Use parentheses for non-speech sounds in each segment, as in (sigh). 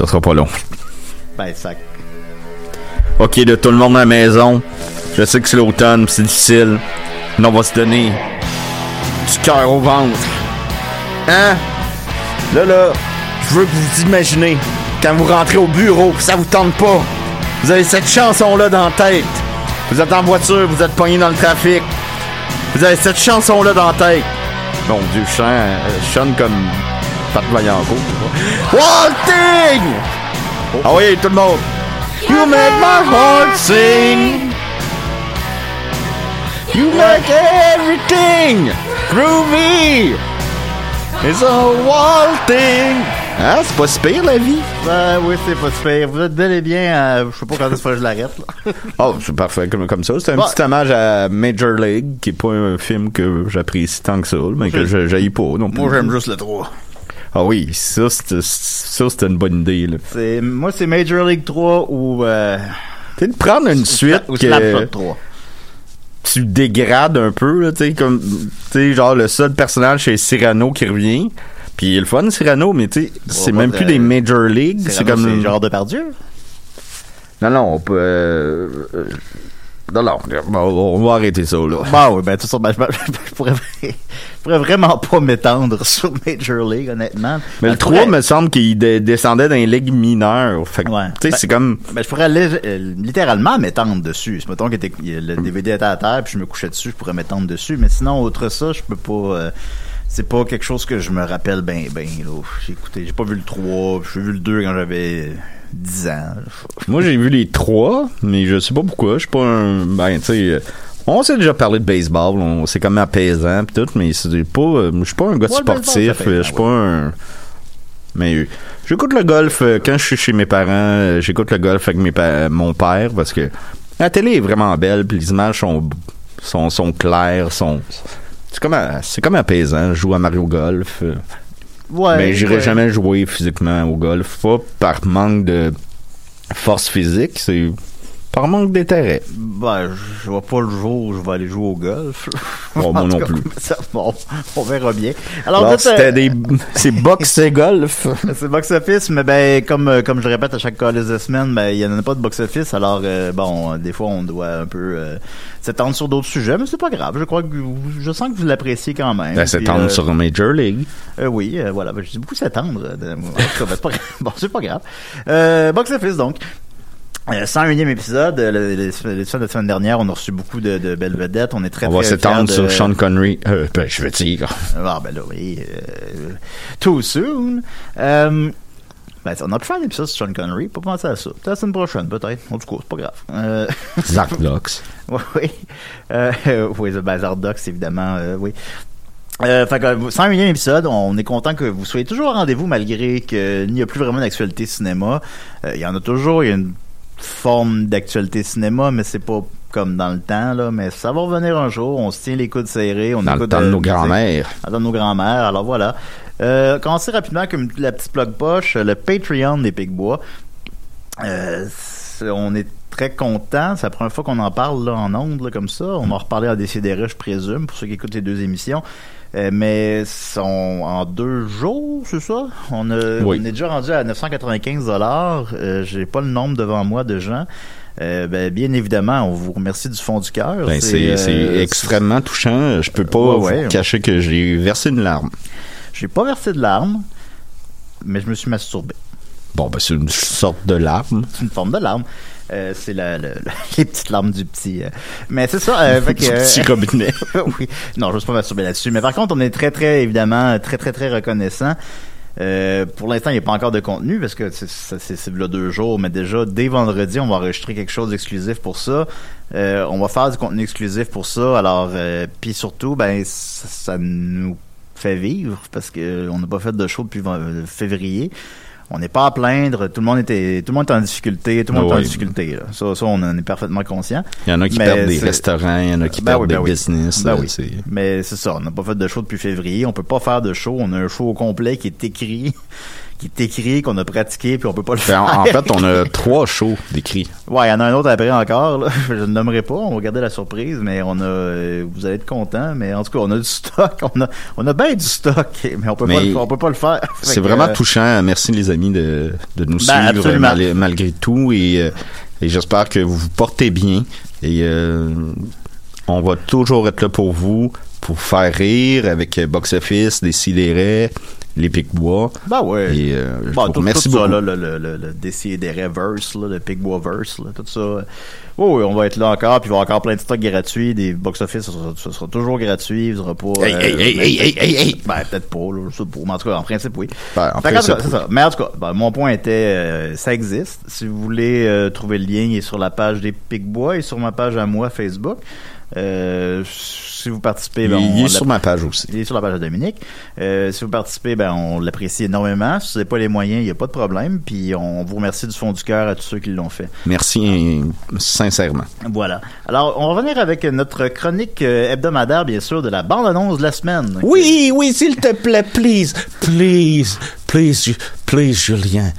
Ça sera pas long. Ben, ça. Ok, de tout le monde à la maison. Je sais que c'est l'automne, c'est difficile. Mais on va se donner du cœur au ventre. Hein? Là, là, je veux que vous imaginez quand vous rentrez au bureau, ça vous tente pas. Vous avez cette chanson-là dans la tête. Vous êtes en voiture, vous êtes pogné dans le trafic. Vous avez cette chanson-là dans la tête. Mon Dieu, je chante, euh, je chante comme Pat Vaillancourt. Walting! Ah oui, tout le monde. You make my heart sing. You make everything groovy. It's a walting. Hein, c'est pas si pire la vie. Ben oui, c'est pas super. Vous êtes bel et bien. euh, je sais pas quand est-ce que je l'arrête. là. (laughs) Oh, c'est parfait comme, comme ça. C'est un petit hommage à Major League, qui est pas un film que j'apprécie tant que ça, mais que j'haïs pas non plus. Moi, j'aime juste le 3. Ah oui, ça, c'était une bonne idée, là. C'est, moi, c'est Major League 3 ou. Euh, Tu sais, de prendre une suite ou que Slapshot 3. tu dégrades un peu, là, tu sais, comme, tu sais, genre, le seul personnage, c'est Cyrano qui revient. Puis il est le fun, Cyrano, mais tu sais, c'est même plus des Major League, c'est comme... C'est genre de Pardieu. Non, non, on peut... euh, euh, Non, non, on va arrêter ça, là. Bah oui, ben tout ça, ben, je, je pourrais, je pourrais vraiment pas m'étendre (laughs) sur Major League, honnêtement. Mais Ben, le je 3 pourrais- me semble qu'il dé- descendait dans les ligues mineures. Fait Ouais. tu sais, Ben- c'est comme... Ben, je pourrais euh, littéralement m'étendre dessus. Mettons que le DVD était à terre puis je me couchais dessus, je pourrais m'étendre dessus. Mais sinon, autre ça, je peux pas. euh, c'est pas quelque chose que je me rappelle ben ben. là. J'ai écouté, j'ai pas vu le 3, j'ai vu le 2 quand j'avais 10 ans. Moi, j'ai vu les trois, mais je sais pas pourquoi. Je suis pas un. Ben, tu sais. euh, On s'est déjà parlé de baseball, on c'est comme apaisant pis tout, mais c'est pas. euh, Je suis pas un gars Ouais, sportif, euh, je suis pas un. Mais euh, j'écoute le golf quand je suis chez mes parents, j'écoute le golf avec mes pa- mon père parce que la télé est vraiment belle, puis les images sont sont, sont claires, sont c'est comme c'est comme apaisant. Je joue à Mario Golf. Ouais. mais j'irai ouais. jamais jouer physiquement au golf. Pas par manque de force physique, c'est par manque d'intérêt. Ben, je vois pas le jour où je vais aller jouer au golf. (laughs) Bon, moi non cas, plus. (laughs) ça, bon, on verra bien. Alors, euh, c'était des. (laughs) C'est boxe et golf. C'est box-office, mais ben comme euh, comme je le répète à chaque call de semaine, ben il y en a pas de box-office, alors euh, bon, des fois on doit un peu euh, s'étendre sur d'autres sujets, mais c'est pas grave. Je crois que vous- je sens que vous l'appréciez quand même. Ben, s'étendre euh, sur Major League. euh, oui, voilà, ben, je dis beaucoup s'étendre. ben, c'est pas grave. Bon, c'est pas grave. Euh, box-office donc. Euh, 101e épisode, euh, le- le- l'épisode de la semaine dernière, on a reçu beaucoup de, de belles vedettes. On est très On va s'étendre de- sur Sean Connery. Euh, ben, je veux dire. ah, ben là, oui. euh, too soon. Euh, ben, on a pu faire un épisode sur Sean Connery. Pas penser à ça. Peut-être la semaine prochaine, peut-être. En tout cas, c'est pas grave. Euh, (laughs) Zardox. oui, oui. Euh, Bazar Docs, évidemment, euh, oui. Euh, fait que 101e épisode, on est content que vous soyez toujours au rendez-vous malgré qu'il n'y a plus vraiment d'actualité cinéma. Euh, Il y en a toujours, il y a une forme d'actualité cinéma, mais c'est pas comme dans le temps, là, mais ça va revenir un jour, on se tient les coudes serrés, on Dans le écoute temps de nos grands-mères. Dans nos grands-mères, alors voilà. Euh, commencer rapidement comme la petite plug poche, le Patreon des Picbois. Euh, on est très content. C'est la première fois qu'on en parle là, en ondes là, comme ça. On va en reparler en Décideret, je présume, pour ceux qui écoutent les deux émissions. Euh, mais sont en deux jours, c'est ça? On, a, Oui. on est déjà rendu à 995 dollars. Euh, J'ai pas le nombre devant moi de gens. Euh, ben, bien évidemment, on vous remercie du fond du cœur. Ben, c'est euh, extrêmement touchant. Je peux pas Ouais, vous ouais. cacher que j'ai versé une larme. J'ai pas versé de larmes, mais je me suis masturbé. Bon, ben, c'est une sorte de larme. C'est une forme de larme. Euh, c'est la, le- le- (laughs) les petites larmes du petit. euh. Mais c'est ça. Euh, fait (laughs) que, Du petit robinet. (laughs) oui. Non, je ne pas masturber là-dessus. Mais par contre, on est très, très, évidemment, très, très, très reconnaissant. Euh, pour l'instant, il n'y a pas encore de contenu parce que c'est là deux jours, mais déjà dès vendredi, on va enregistrer quelque chose d'exclusif pour ça. Euh, on va faire du contenu exclusif pour ça. Alors, euh, puis surtout, ben ça, ça nous fait vivre parce que on n'a pas fait de show depuis euh, février. On n'est pas à plaindre. Tout le monde était, tout le monde est en difficulté. Tout le monde est en difficulté. Là. Ça, ça, on en est parfaitement conscient. Il y en a qui Mais perdent des restaurants, il y en a qui Ben perdent oui, ben des oui. business. Ben oui. c'est- Mais c'est ça, on n'a pas fait de show depuis février. On peut pas faire de show. On a un show au complet qui est écrit, qui est écrit, qu'on a pratiqué, puis on peut pas le Ben, faire. en, en fait, on a (laughs) trois shows d'écrits. Ouais, il y en a un autre après encore. Là. (laughs) Je ne le nommerai pas. On va garder la surprise, mais on a. euh, vous allez être contents. Mais en tout cas, on a du stock. (laughs) On a, on a bien du stock, mais on peut pas, Mais on peut pas le faire. C'est vraiment euh, touchant. Merci les amis de, de nous Ben, suivre mal- malgré tout et, euh, et j'espère que vous vous portez bien et euh, on va toujours être là pour vous pour faire rire avec euh, Box Office, des Sidérés, les Pic-Bois. Ben ouais. Et euh, Bon, tout, remercie tout ça, beaucoup. là, le, le, le, le Décideret verse, là, le Pigbois verse, là, tout ça. Oui, oui, on va être là encore, puis il va y avoir encore plein de stocks gratuits, des box-office, ça, sera- ça sera toujours gratuit, il sera pas... Hey, hey, hey, hey, hey, hey, hey! Ben, peut-être pas, là, je sais pas, mais en tout cas, en principe, oui. Ben, en principe, c'est ça. Mais en tout cas, ben, mon point était, euh, ça existe. Si vous voulez euh, trouver le lien, il est sur la page des Pigbois et sur ma page à moi, Facebook. Euh, si vous participez, ben, il, on est sur ma page aussi. il est sur la page de Dominique. Euh, si vous participez, ben, on l'apprécie énormément. Si vous n'avez pas les moyens, il n'y a pas de problème. Puis on vous remercie du fond du cœur à tous ceux qui l'ont fait. Merci sincèrement. Voilà. Alors, on va revenir avec notre chronique euh, hebdomadaire, bien sûr, de la bande-annonce de la semaine. Oui, oui, s'il te plaît, please, please, please, please, Julien,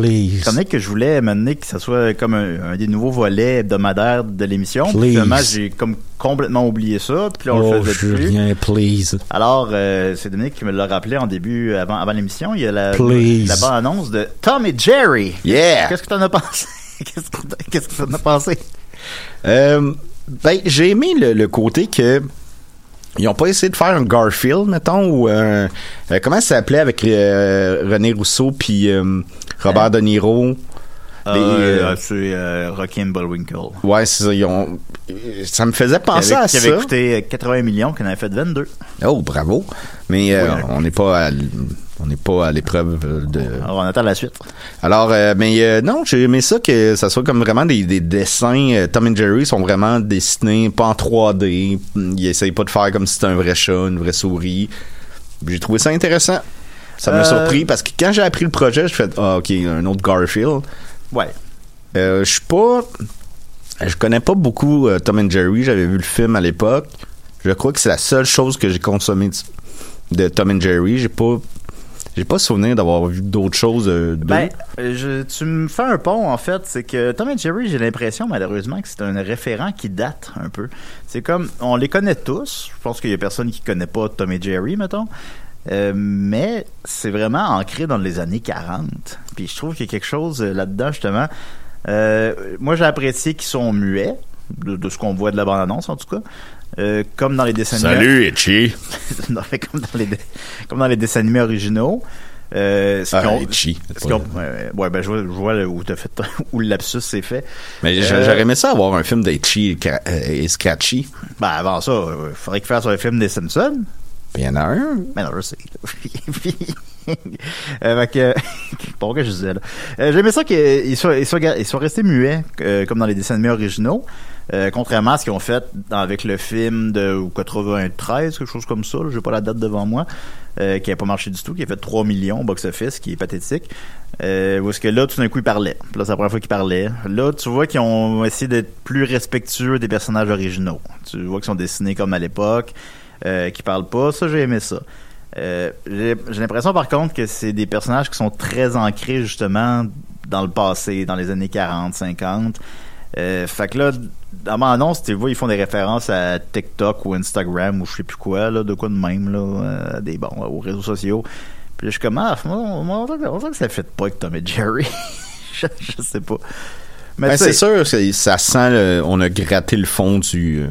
please. Chronique que je voulais mener que ça soit comme un, un des nouveaux volets hebdomadaires de l'émission. Finalement, j'ai comme complètement oublié ça. Puis là, on Oh, le faisait plus. Julien, please. Alors, euh, c'est Dominique qui me l'a rappelé en début, avant, avant l'émission. Il y a la, Please. la bande-annonce de Tom et Jerry. Yeah! Qu'est-ce que t'en as pensé? (laughs) Qu'est-ce que t'en- qu'est-ce que t'en as pensé? Euh, ben, j'ai aimé le, le côté que ils ont pas essayé de faire un Garfield, mettons, ou un... euh, comment ça s'appelait avec euh, René Rousseau puis euh, Robert Hein? De Niro? Euh, euh, c'est euh, Rocky and Bullwinkle. Ouais, c'est ça. Ils ont... Ça me faisait Qui penser avait, à qui ça. avait coûté 80 millions, qui en avait fait 22. Oh, bravo. Mais euh, Oui. on n'est pas à on n'est pas à l'épreuve de. Alors, on attend la suite. Alors, euh, mais euh, non, j'ai aimé ça que ça soit comme vraiment des, des dessins. euh, Tom et Jerry sont vraiment dessinés pas en 3D. Ils essayent pas de faire comme si c'était un vrai chat, une vraie souris. J'ai trouvé ça intéressant. Ça m'a Euh, surpris parce que quand j'ai appris le projet, je fais ah ok un autre Garfield. Ouais. Euh, je suis pas, je connais pas beaucoup euh, Tom and Jerry. J'avais vu le film à l'époque. Je crois que c'est la seule chose que j'ai consommée de, de Tom and Jerry. J'ai pas, j'ai pas souvenir d'avoir vu d'autres choses. Ben, je, tu me fais un pont, en fait. C'est que Tom et Jerry, j'ai l'impression, malheureusement, que c'est un référent qui date un peu. C'est comme, on les connaît tous. Je pense qu'il y a personne qui connaît pas Tom et Jerry, mettons. Euh, mais c'est vraiment ancré dans les années 40. Puis je trouve qu'il y a quelque chose euh, là-dedans, justement. Euh, moi, j'ai apprécié qu'ils sont muets, de, de ce qu'on voit de la bande-annonce, en tout cas. Euh, comme dans les dessins animés. Itchy. (laughs) Non, mais comme dans les, comme dans les dessins animés originaux. Euh, ce Ah, Itchy. ce ouais, ben je vois, je vois le- où fait (laughs) où le lapsus s'est fait. Mais Euh, j'aurais aimé ça avoir un film d'Itchy et, Cra- et Scratchy. Ben avant ça, il faudrait qu'il fasse un film des Simpsons. Il y en a un? Ben non, je sais. (laughs) Euh, que, (laughs) pourquoi je disais là? Euh, J'aimais ça qu'ils soient, ils restés muets, euh, comme dans les dessins animés originaux. Euh, contrairement à ce qu'ils ont fait avec le film de 93, quelque chose comme ça, j'ai pas la date devant moi, euh, qui a pas marché du tout, qui a fait 3 millions box-office, qui est pathétique. Euh, est-ce que là, tout d'un coup, ils parlaient. Là, c'est la première fois qu'ils parlaient. Là, tu vois qu'ils ont essayé d'être plus respectueux des personnages originaux. Tu vois qu'ils sont dessinés comme à l'époque, euh, qui parlent pas. Ça, j'ai aimé ça. Euh, j'ai l'impression par contre que c'est des personnages qui sont très ancrés justement dans le passé, dans les années 40, 50. Euh, fait que là, dans mon annonce, tu vois, ils font des références à TikTok ou Instagram ou je sais plus quoi, là, de quoi de même, là, euh, des bon, aux réseaux sociaux. Puis là, je suis comme, ah, on dirait que- ça fait pas avec Tom et Jerry. (laughs) je, je sais pas. Mais Ben, c'est sûr, ça sent, le- on a gratté le fond du. euh,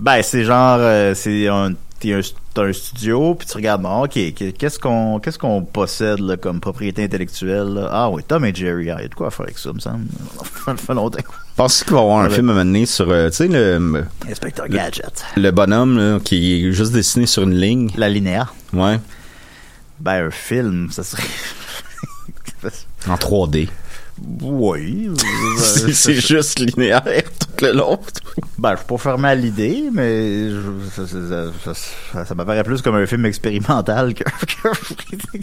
Ben, c'est genre, euh, c'est un, t'es un, t'as un studio, puis tu regardes, bon, ok, qu'est-ce qu'on, qu'est-ce qu'on possède là, comme propriété intellectuelle là? Ah oui, Tom et Jerry, ah, il y a de quoi faire avec ça, me semble. (laughs) Ça fait longtemps. Pensez qu'il va y avoir un Ouais. film à mener sur, euh, tu sais, le, Inspecteur Gadget. le bonhomme là, qui est juste dessiné sur une ligne? La linéaire. Ouais. Ben, un film, ça serait. En 3D. Oui. (laughs) c'est c'est juste linéaire tout le long. Ben, je suis pas fermé à l'idée, mais je- ça, ça, ça, ça- ça m'apparaît plus comme un film expérimental (laughs) que, que-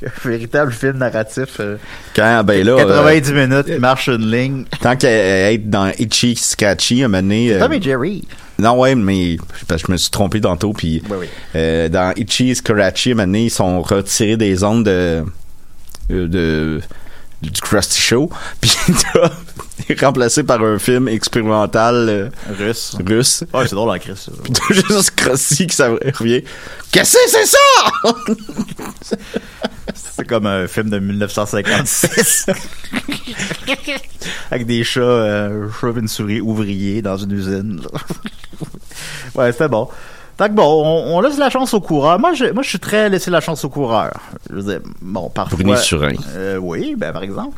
qu'un véritable film narratif. euh, Quand, ben là, euh, 90 minutes, qui marche une ligne. tant qu'à être dans Itchy Scratchy, à donné, euh, Tom et Jerry. Non, ouais, mais parce que je me suis trompé tantôt. Puis Oui, oui. euh, dans Itchy Scratchy, à donné, ils sont retirés des ondes de, euh, de du Krusty Show. (laughs) Puis t'as- il est remplacé par un film expérimental euh, Russe. russe. Ouais, c'est drôle en Chris. ça. Puis t'as (laughs) juste Krusty qui ça revient. Qu'est-ce que c'est ça? (laughs) C'est comme un film de 1956. Avec des chats, euh, chats et une souris ouvriers dans une usine. ouais, c'était bon. Fait que bon, on, on laisse la chance au coureur. Moi, je, moi, je suis très laissé la chance au coureur. Je veux dire, bon, parfois. Bruni Surin. Euh, oui, ben, par exemple.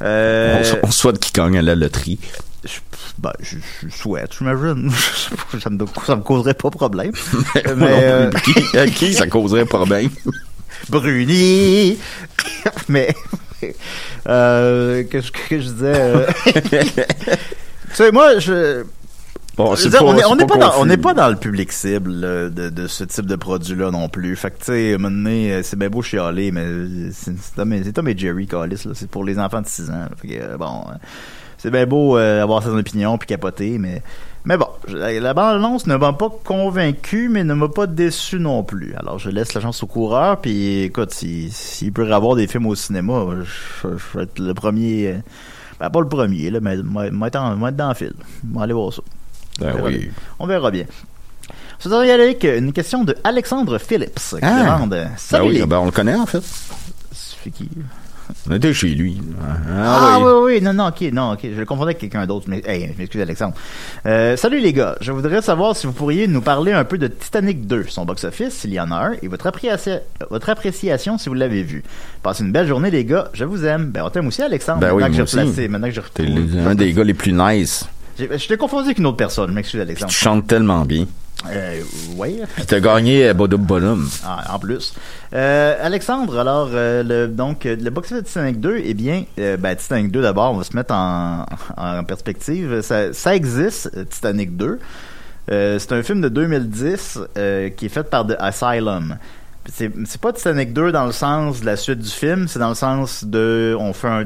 Euh, On, on souhaite qu'il gagne à la loterie. je, ben, je, je souhaite, j'imagine. (laughs) ça, me, ça me causerait pas problème. (laughs) Mais, euh, qui, à qui ça causerait problème? (laughs) Bruni. Mais euh, qu'est-ce que je disais euh, Tu sais, moi, je. Bon, je dire, pas- on n'est pas, dans, pas le public cible là, de, de ce type de produit-là non plus. Fait que, tu sais, à un moment donné, euh, c'est bien beau chialer, mais c'est c'est Tom, et- Jerry, Callis, là. C'est pour les enfants de 6 ans. Fait que, euh, bon, euh, c'est bien beau euh, avoir ses opinions puis capoter, mais, mais bon, je- la bande-annonce ne m'a pas convaincu, mais ne m'a pas déçu non plus. Alors, je laisse la chance au coureur, puis écoute, s'il s'il peut y avoir des films au cinéma, je, je- je vais être le premier... euh, ben, pas le premier, là, mais moi, être en- être dans le film. On va aller voir ça. Ben On verra oui. bien. On verra bien. Je voudrais y aller avec une question de Alexandre Phillips qui Ah. demande Ben Salut oui, les ben on le connaît en fait. C'est qui? On était chez lui. Ah, oui. oui, oui, non, non, ok, non, ok, je le confondais avec quelqu'un d'autre, mais, hey, je m'excuse Alexandre. Euh, salut les gars, je voudrais savoir si vous pourriez nous parler un peu de Titanic 2, son box-office, s'il y en a un, et votre, votre appréciation si vous l'avez vu. Passez une belle journée les gars, je vous aime. Ben, on t'aime aussi Alexandre, Ben oui, maintenant, moi que aussi. replacé, maintenant que j'ai T'es un des gars les plus nice. Je t'ai confondu avec une autre personne, je m'excuse Alexandre. tu chantes tellement bien. Euh. Puis t'as gagné euh, Bodum Bonhomme. Ah, en plus. Euh, Alexandre, alors, euh, le, donc, le box de Titanic 2, eh bien, ben, Titanic 2, d'abord, on va se mettre en, en perspective. Ça, ça existe, Titanic 2. Euh, c'est un film de 2010 euh, qui est fait par The Asylum. C'est, pas Titanic 2 dans le sens de la suite du film, c'est dans le sens de on fait un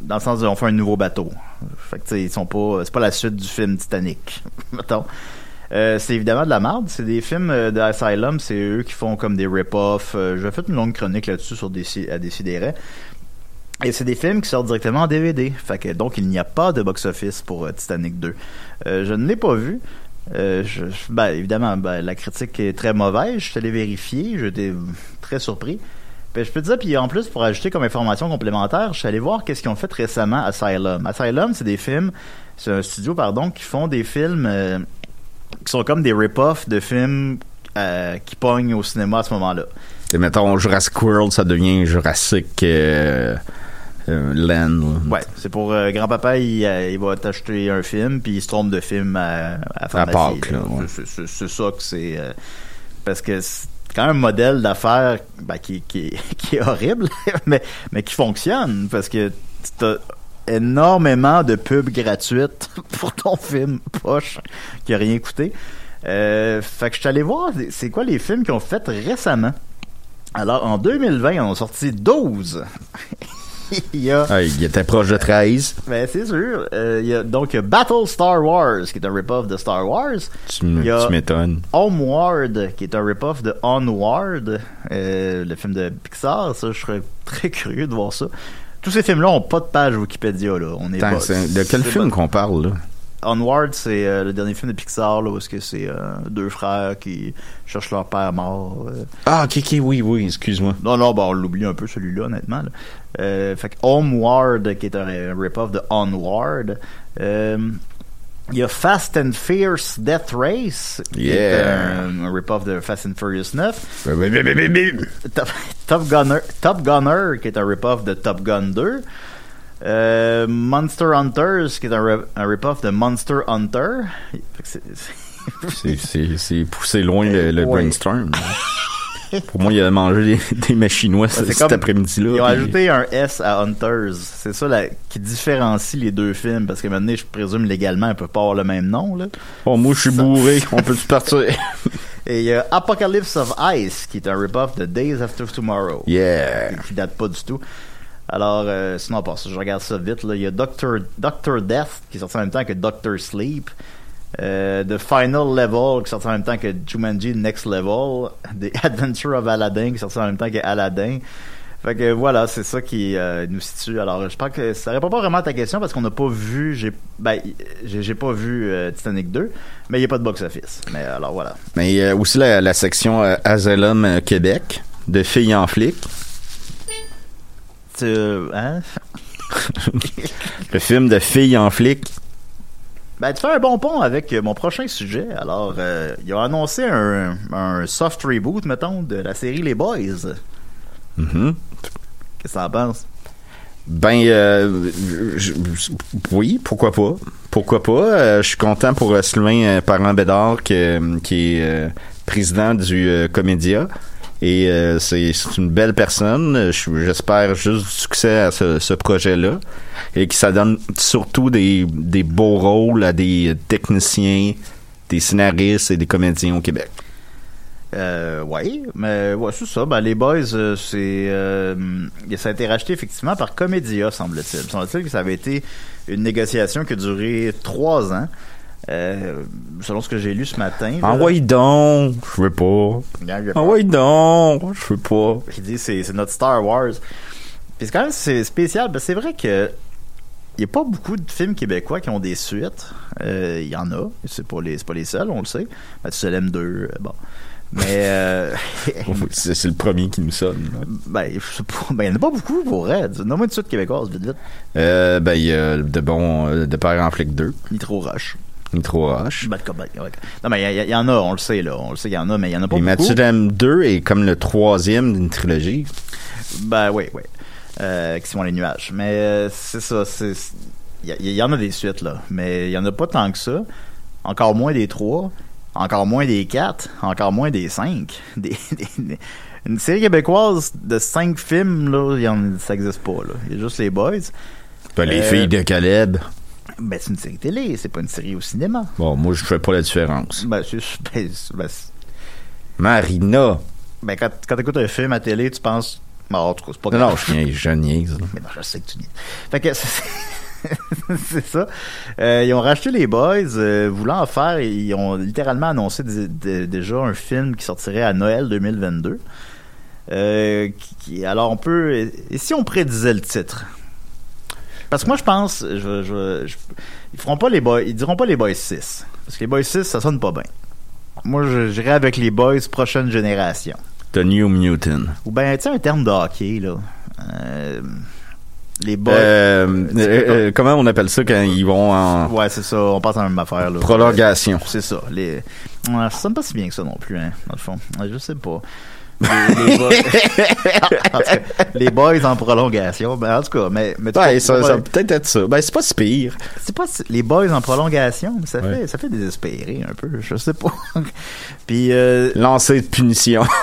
dans le sens de on fait un nouveau bateau. Fait que ils sont pas c'est pas la suite du film Titanic. (laughs) Euh, c'est évidemment de la merde. C'est des films euh, de Asylum, c'est eux qui font comme des rip-off. Euh, J'ai fait une longue chronique là-dessus sur des à Décideret. Et c'est des films qui sortent directement en DVD. Fait que donc il n'y a pas de box-office pour euh, Titanic 2. Euh, je ne l'ai pas vu. Euh, ben, évidemment, ben, la critique est très mauvaise. Je suis allé vérifier. J'étais très surpris. Puis je peux te dire, puis en plus, pour ajouter comme information complémentaire, je suis allé voir qu'est-ce qu'ils ont fait récemment Asylum. Asylum, c'est des films, c'est un studio, pardon, qui font des films euh, qui sont comme des rip-offs de films euh, qui pognent au cinéma à ce moment-là. Et mettons Jurassic World, ça devient Jurassic Land. là. Ouais, c'est pour euh, grand-papa, il, euh, il va t'acheter un film, puis il se trompe de film à, à. Pâques, ouais. C'est- ça que c'est... euh, parce que c'est quand même un modèle d'affaires ben, qui, qui, (laughs) qui est horrible, (laughs) mais, mais qui fonctionne, parce que t'as énormément de pubs gratuites (laughs) pour ton film poche qui a rien coûté. Euh, fait que je suis allé voir, c'est quoi les films qu'ils ont fait récemment? Alors, en 2020, ils en ont sorti 12. (laughs) il y a... Ah, il était proche de 13. Ben, c'est sûr. Euh, Il y a donc Battle Star Wars, qui est un rip-off de Star Wars. Tu m'étonnes. Homeward, qui est un rip-off de Onward, euh, le film de Pixar. Ça, je serais (laughs) très curieux de voir ça. Tous ces films-là ont pas de page Wikipédia, là. On est Attends, pas- c'est- de quel film pas- qu'on parle, là? Onward, c'est euh, le dernier film de Pixar, là, où est-ce que c'est euh, deux frères qui cherchent leur père mort. euh. Ah, ok, ok, oui, oui, excuse-moi. Non, non, bah, on l'oublie un peu, celui-là, honnêtement. là. Euh, fait que Homeward, qui est un, un rip-off de Onward. Euh, il y a Fast and Fierce Death Race, qui est Yeah. un, un rip-off de Fast and Furious 9. Ouais, Top, Top Gunner, Top Gunner, qui est un rip-off de Top Gun 2. Euh, Monster Hunters, qui est un, un rip-off de Monster Hunter? C'est- poussé loin le, le Ouais. brainstorm. Pour moi, il a mangé des, mets chinois cet après-midi-là. Ils ont puis- ajouté un S à Hunters. C'est ça qui différencie les deux films. Parce que maintenant, je présume légalement, ils peuvent pas avoir le même nom. Là. Oh, moi, je suis bourré. (laughs) On peut-tu partir? Et il y a Apocalypse of Ice, qui est un rip-off de Days After Tomorrow. Yeah. qui, qui date pas du tout. Alors, euh, sinon, ça, je regarde ça vite. Il y a Doctor, Doctor Death qui est sorti en même temps que Doctor Sleep. Euh, The Final Level qui est sorti en même temps que Jumanji Next Level. (laughs) The Adventure of Aladdin qui est sorti en même temps que Aladdin. Fait que voilà, c'est ça qui euh, nous situe. Alors, je pense que ça répond pas vraiment à ta question parce qu'on n'a pas vu, j'ai, ben, pas vu Titanic 2, mais il n'y a pas de box-office. Mais alors voilà. Mais aussi la, section Asylum Québec de filles en flic. Tu, hein? (laughs) Le film de filles en flic. Ben, tu fais un bon pont avec euh, mon prochain sujet. Alors, euh, ils ont annoncé un, un soft reboot, mettons, de la série Les Boys. Mhm. Qu'est-ce que t'en penses? Ben, euh, je- je- oui, pourquoi pas. Pourquoi pas. Euh, je suis content pour euh, Sylvain euh, Parent-Bédard que- qui est euh, président du euh, Comédia. Et euh, c'est une belle personne. Je- J'espère juste du succès à ce, projet-là. Et que ça donne surtout des, des beaux rôles à des techniciens, des scénaristes et des comédiens au Québec. Euh, ouais, mais c'est ça. Ben, les Boys, euh, c'est, ça a été racheté effectivement par Comédia, semble-t-il. Semble-t-il que ça avait été une négociation qui a duré trois ans. Euh, selon ce que j'ai lu ce matin. là. Envoie donc, je veux pas. Regarde, il y a- Envoie donc, je veux pas. Il dit c'est notre Star Wars. Puis c'est quand même c'est spécial parce que c'est vrai que il y a pas beaucoup de films québécois qui ont des suites. Euh, Il y en a, c'est pas les pas les seuls, on le sait. Mathusalem 2, euh, bon. Mais euh, (laughs) C'est le premier qui nous sonne. ben ben il y en a pas beaucoup pour vrai. Nomme-moi une suite québécoise vite vite. Euh, ben, il y a de bon, euh, de Père en flic 2, Nitro Rush. Nitro H. Non mais il y, il y en a, on le sait là, on le sait qu'il y en a mais il y en a pas Et beaucoup. Mathieu Dame 2 est comme le troisième d'une trilogie. Ben oui, oui. Euh, qui sont les nuages. Mais euh, c'est ça, c'est. Il y, y en a des suites, là. Mais il y en a pas tant que ça. Encore moins des trois. Encore moins des quatre. Encore moins des cinq. (laughs) Des, des- des- une série québécoise de cinq films, là, y en, ça existe pas, là. Il y a juste les boys. Ben, les Euh, filles de Caleb. Ben, c'est une série télé, c'est pas une série au cinéma. Bon, moi, je fais pas la différence. Ben, c'est. Ben, ben, Marina. ben, quand, quand t'écoutes un film à télé, tu penses. Bon, en tout cas, c'est pas Non, grave. non, je niaise, je niaise. Mais non, je sais que tu dis. Fait que (laughs) c'est- ça. Euh, ils ont racheté les Boys, euh, voulant en faire, ils ont littéralement annoncé dé- dé- déjà un film qui sortirait à Noël 2022. Euh, qui, qui- alors on peut, et si on prédisait le titre? Parce que moi je pense, je, je- je- ils feront pas les Boys, ils diront pas les Boys 6, parce que les Boys 6 ça sonne pas bien. Moi je j'irais avec les Boys prochaine génération. The New Mutant. Ou ben tu sais un terme de hockey là. Euh, les Boys. Euh, euh, comment on appelle ça quand ils vont en Ouais, c'est ça. On passe à la même affaire. Là. prolongation? C'est ça. Les... Ouais, ça sonne pas si bien que ça non plus, hein, dans le fond. Je sais pas. Les, les boys... (laughs) En tout cas, les boys en prolongation. Ben, en tout cas, mais, Ouais, ça, peut-être être ça. Ben, c'est pas si pire. c'est pas les boys en prolongation, mais ça Ouais. fait ça fait désespérer un peu. Je sais pas. (laughs) Puis euh, Lancer de punition. (laughs)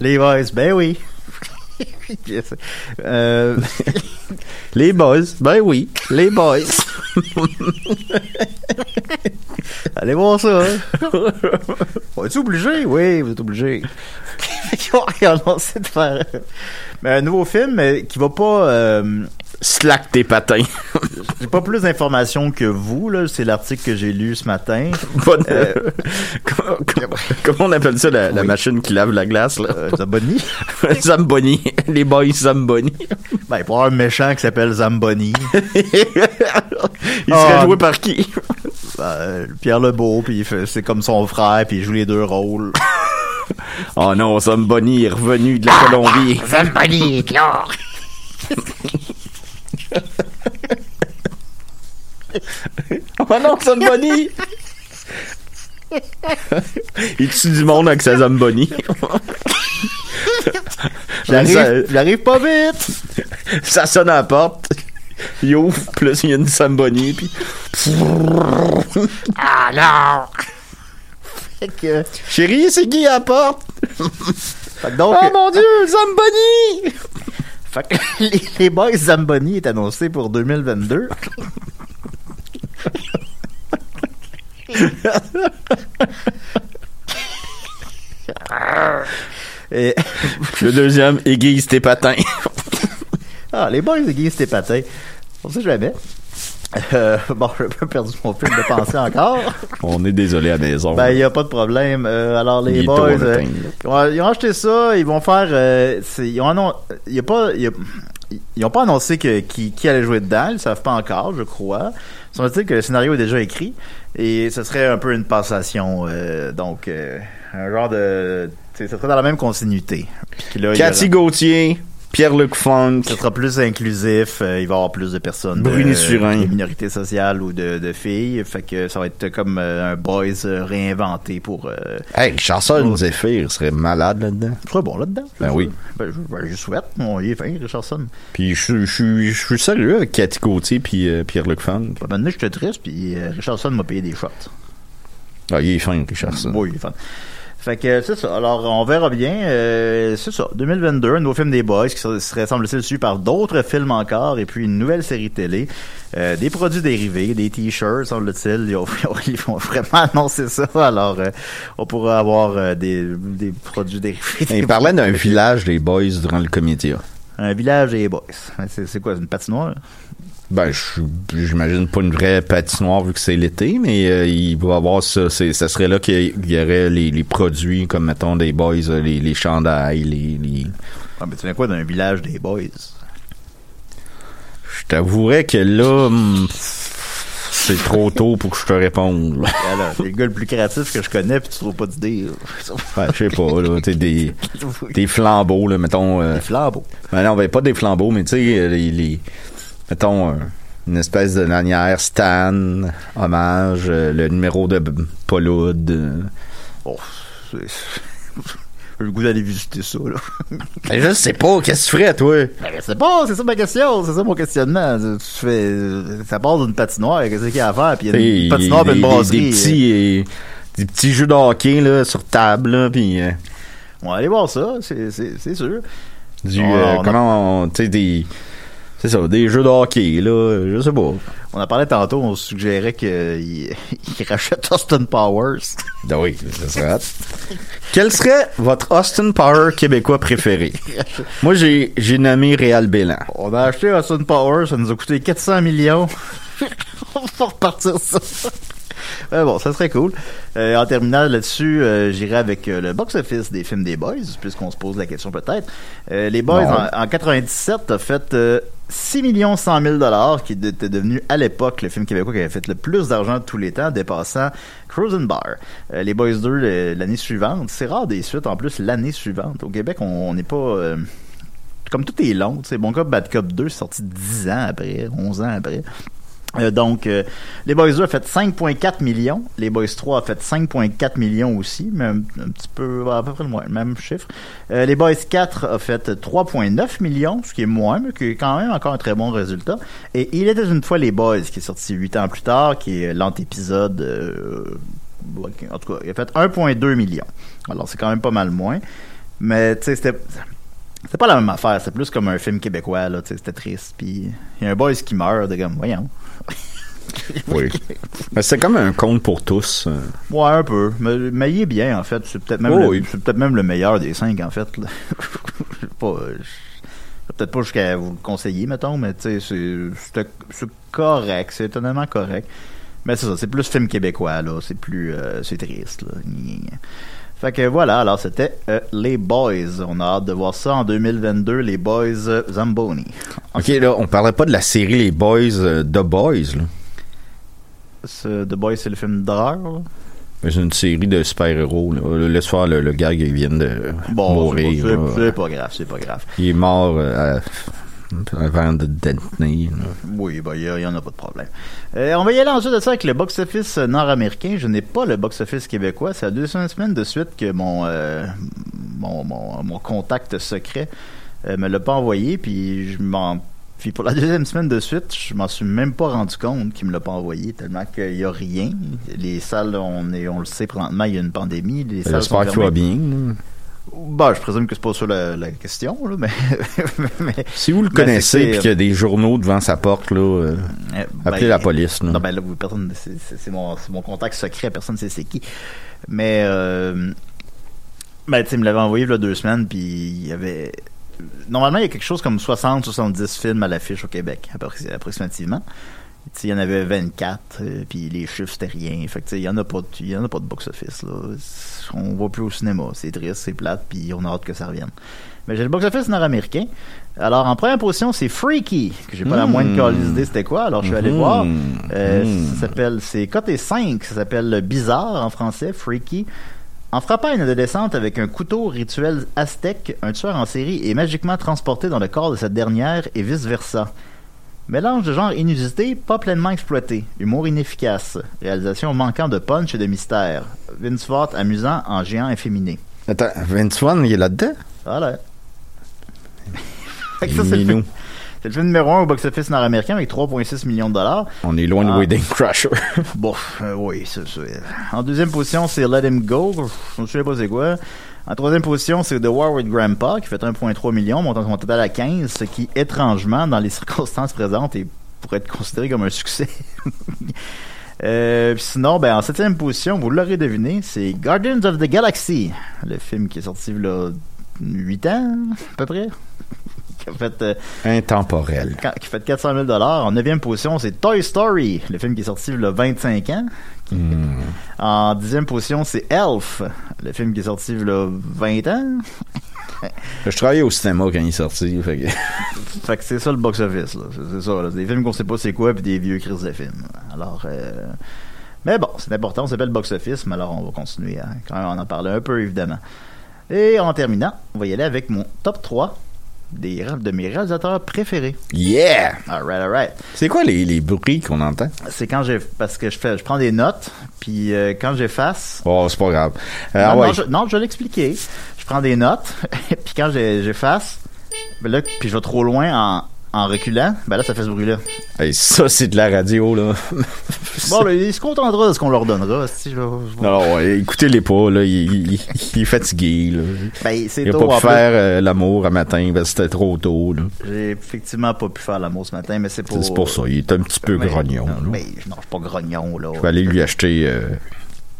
les boys, ben oui. Euh, (laughs) les boys. Ben oui. Les boys. (laughs) Allez voir ça. Hein? On est obligé? Oui, vous êtes obligé. Ils ont annoncé de faire mais un nouveau film mais qui va pas euh, Slack tes patins. (laughs) J'ai pas plus d'informations que vous, là. C'est l'article que j'ai lu ce matin. (laughs) Bonne- Euh, (laughs) comment, comment- comment on appelle ça, la, machine qui lave la glace, là? Euh, Zamboni? Zamboni. Les boys Zamboni. Ben, il peut y avoir un méchant qui s'appelle Zamboni. Il Ah. serait joué par qui? Ben, Pierre Lebeau, puis c'est comme son frère, puis il joue les deux rôles. Oh non, Zamboni est revenu de la Colombie. Zamboni est là! Oh non, Zamboni! Il tue du monde avec sa Zamboni. J'arrive, j'arrive pas vite! Ça sonne à la porte. Il ouvre, plus il y a une Zamboni, puis... Fait que, Chérie, c'est qui à la porte? donc, Oh mon dieu, Zamboni! Fait que (laughs) les, les Boys Zamboni est annoncé pour 2022. (laughs) Et, Le deuxième, aiguise tes patins. ah, les Boys aiguisent tes patins. On sait jamais. Euh, bon, j'ai un peu perdu mon fil de pensée encore. (laughs) On est désolé à maison. Ben, il n'y a pas de problème. Euh, alors, les boys, le euh, ils ont- acheté ça, ils vont faire... euh, ils ont annon- y a pas... il y a- ils ont pas annoncé que, qui, qui allait jouer dedans, ils savent pas encore, je crois. Semble-t-il que le scénario est déjà écrit et ce serait un peu une passation, euh, donc euh, un genre de... Ce serait dans la même continuité. Cathy Gauthier, Pierre-Luc Funk. ce sera plus inclusif, euh, il va y avoir plus de personnes Bruni de, Surin. de minorités sociales ou de, de filles, fait que ça va être comme euh, un boys euh, réinventé pour... Euh, Hey, Richardson Zephyr serait malade là-dedans. très bon là-dedans. Ben oui. Ben, je, ben, je souhaite. Bon, il est fin, Richardson. Puis je, je, je, je suis sérieux avec Cathy Gauthier puis euh, Pierre-Luc Funk. Ben, Maintenant, j'étais triste, puis euh, Richardson m'a payé des shots. Ah, il est fin, Richardson. Oui, il est fun. Fait que c'est ça. Alors, on verra bien. Euh, c'est ça. 2022, un nouveau film des Boys qui serait, semble-t-il, suivi par d'autres films encore et puis une nouvelle série télé. Euh, des produits dérivés, des t-shirts, semble-t-il. Ils, (laughs) ils vont vraiment annoncer ça. Alors, euh, on pourra avoir euh, des, des produits dérivés. Il parlait d'un village des boys durant le comédia. Un village des Boys. C'est, c'est quoi, une patinoire? Ben, j'imagine pas une vraie patinoire vu que c'est l'été, mais euh, il va y avoir ça. Ça serait là qu'il y- aurait les, les produits comme, mettons, des boys, euh, les, les chandails, les... les- Ah, mais tu viens quoi d'un village des Boys? Je t'avouerais que là, hmm, c'est trop tôt pour que je te réponde. là. Alors, c'est le gars le plus créatif que je connais, puis tu trouves pas d'idée. Ouais, je sais pas, là, t'sais, des, (laughs) des flambeaux, là, mettons... euh, Des flambeaux. Ben non, ben pas des flambeaux, mais tu sais, les, les- mettons, euh, une espèce de lanière Stan, hommage, euh, le numéro de Pauloud. euh. Oh, c'est... (laughs) J'ai le goût d'aller visiter ça, là. (laughs) Ben, je sais pas, qu'est-ce que tu ferais, toi? Ben, c'est pas, c'est ça ma question, c'est ça mon questionnement. Tu fais, ça part d'une patinoire, qu'est-ce qu'il y a à faire, puis il y a une patinoire puis des, une brasserie. des petits, euh, des petits jeux de hockey, là, sur table, là, pis euh, On va aller voir ça, c'est, sûr. du, On- euh, on a- comment, tu sais, des, c'est ça, des jeux de hockey, là, je sais pas. On en parlait tantôt, on suggérait qu'il (laughs) il rachète Austin Powers. (laughs) Ben oui, ça serait. Quel serait votre Austin Power québécois préféré? (laughs) Moi, j'ai, j'ai nommé Réal Bélan. On a acheté Austin Powers, ça nous a coûté 400 millions. On va repartir ça. Bon, ça serait cool. Euh, en terminant là-dessus, euh, j'irai avec euh, le box-office des films des Boys, puisqu'on se pose la question peut-être. Les Boys, en, en 97, a fait euh, 6 millions 100 000 dollars, qui était devenu à l'époque le film québécois qui avait fait le plus d'argent de tous les temps, dépassant Cruising Bar. Euh, les Boys 2 le- l'année suivante. C'est rare des suites, en plus, l'année suivante. Au Québec, on n'est pas... euh, comme tout est long, sais, Bon Cop, Bad Cop 2 est sorti 10 ans après, 11 ans après. Euh, donc, euh, les Boys 2 a fait 5,4 millions. Les Boys 3 a fait 5,4 millions aussi, même un petit peu, à peu près le même chiffre. Euh, les Boys 4 a fait 3,9 millions, ce qui est moins, mais qui est quand même encore un très bon résultat. Et Il était une fois les Boys, qui est sorti 8 ans plus tard, qui est l'antépisode... Euh, en tout cas, il a fait 1,2 millions. Alors, c'est quand même pas mal moins. Mais, tu sais, c'était... C'est pas la même affaire, c'est plus comme un film québécois, là, c'était triste. Puis il y a un boys qui meurt, de comme, voyons. (laughs) Oui. Mais c'est comme un conte pour tous. euh. Ouais, un peu. Mais, mais il est bien, en fait. C'est peut-être même, Oh, oui. peut-être même le meilleur des cinq, en fait. (laughs) euh, Peut-être pas jusqu'à vous le conseiller, mettons, mais tu sais, c'est correct, c'est étonnamment correct. Mais c'est ça, c'est plus film québécois, là. C'est plus... euh, c'est triste, là. Fait que voilà, alors c'était euh, Les Boys. On a hâte de voir ça en 2022, Les Boys euh, Zamboni. Ok, là, on parlait pas de la série Les Boys, euh, The Boys, là. The Boys, c'est le film d'horreur, C'est une série de super-héros. Laisse faire le, le gars qui vient de Bon, mourir. c'est pas- grave, c'est pas grave. Il est mort euh, à- avant de là. Oui, ben, il y, en a pas de problème. Euh, on va y aller ensuite de ça avec le box-office nord-américain. Je n'ai pas le box-office québécois. C'est la deuxième semaine de suite que mon, euh, mon, mon, mon contact secret euh, me l'a pas envoyé. Puis je m'en. Puis pour la deuxième semaine de suite, je m'en suis même pas rendu compte qu'il me l'a pas envoyé, tellement qu'il y a rien. Les salles, on, est, on le sait présentement, il y a une pandémie. Les salles sont J'espère vas fermées. bien. Là. Bah, je présume que c'est pas ça la, la question, là, mais, (laughs) mais- Si vous le connaissez et qu'il y a des journaux devant sa porte, là, euh, Euh, appelez ben, la police. là. Non, ben là, personne, c'est- c'est c'est mon, c'est mon contact secret, personne ne sait c'est qui. Mais, euh, ben, tu me l'avait envoyé il y a deux semaines, puis il y avait. Normalement, il y a quelque chose comme 60-70 films à l'affiche au Québec, appro- approximativement. Il y en avait 24, euh, puis les chiffres, c'était rien. Fait que, il y en a pas de, y en a pas de box-office. On va plus au cinéma. C'est triste, c'est plate, puis on a hâte que ça revienne. Mais j'ai le box-office nord-américain. Alors, en première position, c'est Freaky, que j'ai pas la moindre calice idée c'était quoi. Alors, je suis allé Mhm. voir. Euh, Mm. Ça s'appelle, c'est côté 5, ça s'appelle Bizarre en français, Freaky. En frappant une adolescente avec un couteau rituel aztèque, un tueur en série est magiquement transporté dans le corps de cette dernière et vice-versa. Mélange de genre inusité, pas pleinement exploité. Humour inefficace. Réalisation manquant de punch et de mystère. Vince Vaught amusant en géant efféminé. Attends, Vince Vaughn, il est là-dedans? Voilà. Fait que ça, c'est le, c'est le film numéro 1 au box-office nord-américain avec 3,6 millions de dollars. On est loin de Ah. Wedding Crasher. (laughs) Bon, euh, oui, c'est ça. En deuxième position, c'est Let Him Go. Je me souviens pas c'est quoi. En troisième position, c'est The War with Grandpa, qui fait 1,3 million, montant son total à 15, ce qui, étrangement, dans les (laughs) circonstances présentes, est, pourrait être considéré comme un succès. (laughs) Euh, sinon, ben, en septième position, vous l'aurez deviné, c'est Guardians of the Galaxy, le film qui est sorti il y a 8 ans, à peu près. Qui a fait... euh, Intemporel. Qui fait 400 000 En neuvième position, c'est Toy Story, le film qui est sorti il y a 25 ans. Hmm. En dixième position, c'est Elf, le film qui est sorti il y a 20 ans. Je travaillais au cinéma quand il est sorti. Fait que... (laughs) Fait que c'est ça le box-office, là. C'est- ça, là. Des films qu'on sait pas c'est quoi, puis des vieux crises de films. Alors, euh... Mais bon, c'est important, on s'appelle box-office, mais alors on va continuer à quand même en en parler un peu, évidemment. Et en terminant, on va y aller avec mon top 3 des, de mes réalisateurs préférés. Yeah! Alright, alright. C'est quoi les, les bruits qu'on entend? C'est quand j'ai parce que je fais je prends des notes puis euh, quand j'efface Oh, c'est pas grave. Euh, non, ah ouais. non, je, non, je vais l'expliquer. Je prends des notes (laughs) puis quand j'efface ben là puis je vais trop loin en, en reculant, ben là ça fait ce bruit là. Hey, ça, c'est de la radio, là. (laughs) Bon, là, il se contentera de ce qu'on leur donnera, si je non, ouais, écoutez-les pas, là. Il, il- il est fatigué, là. Ben, c'est Il a tôt pas pu faire euh, l'amour à matin que c'était trop tôt, là. J'ai effectivement pas pu faire l'amour ce matin, mais c'est pour C'est pour ça. Il est un petit peu Mais- grognon, non, là. mais je- non, je suis pas grognon là. Je vais aller lui acheter... euh,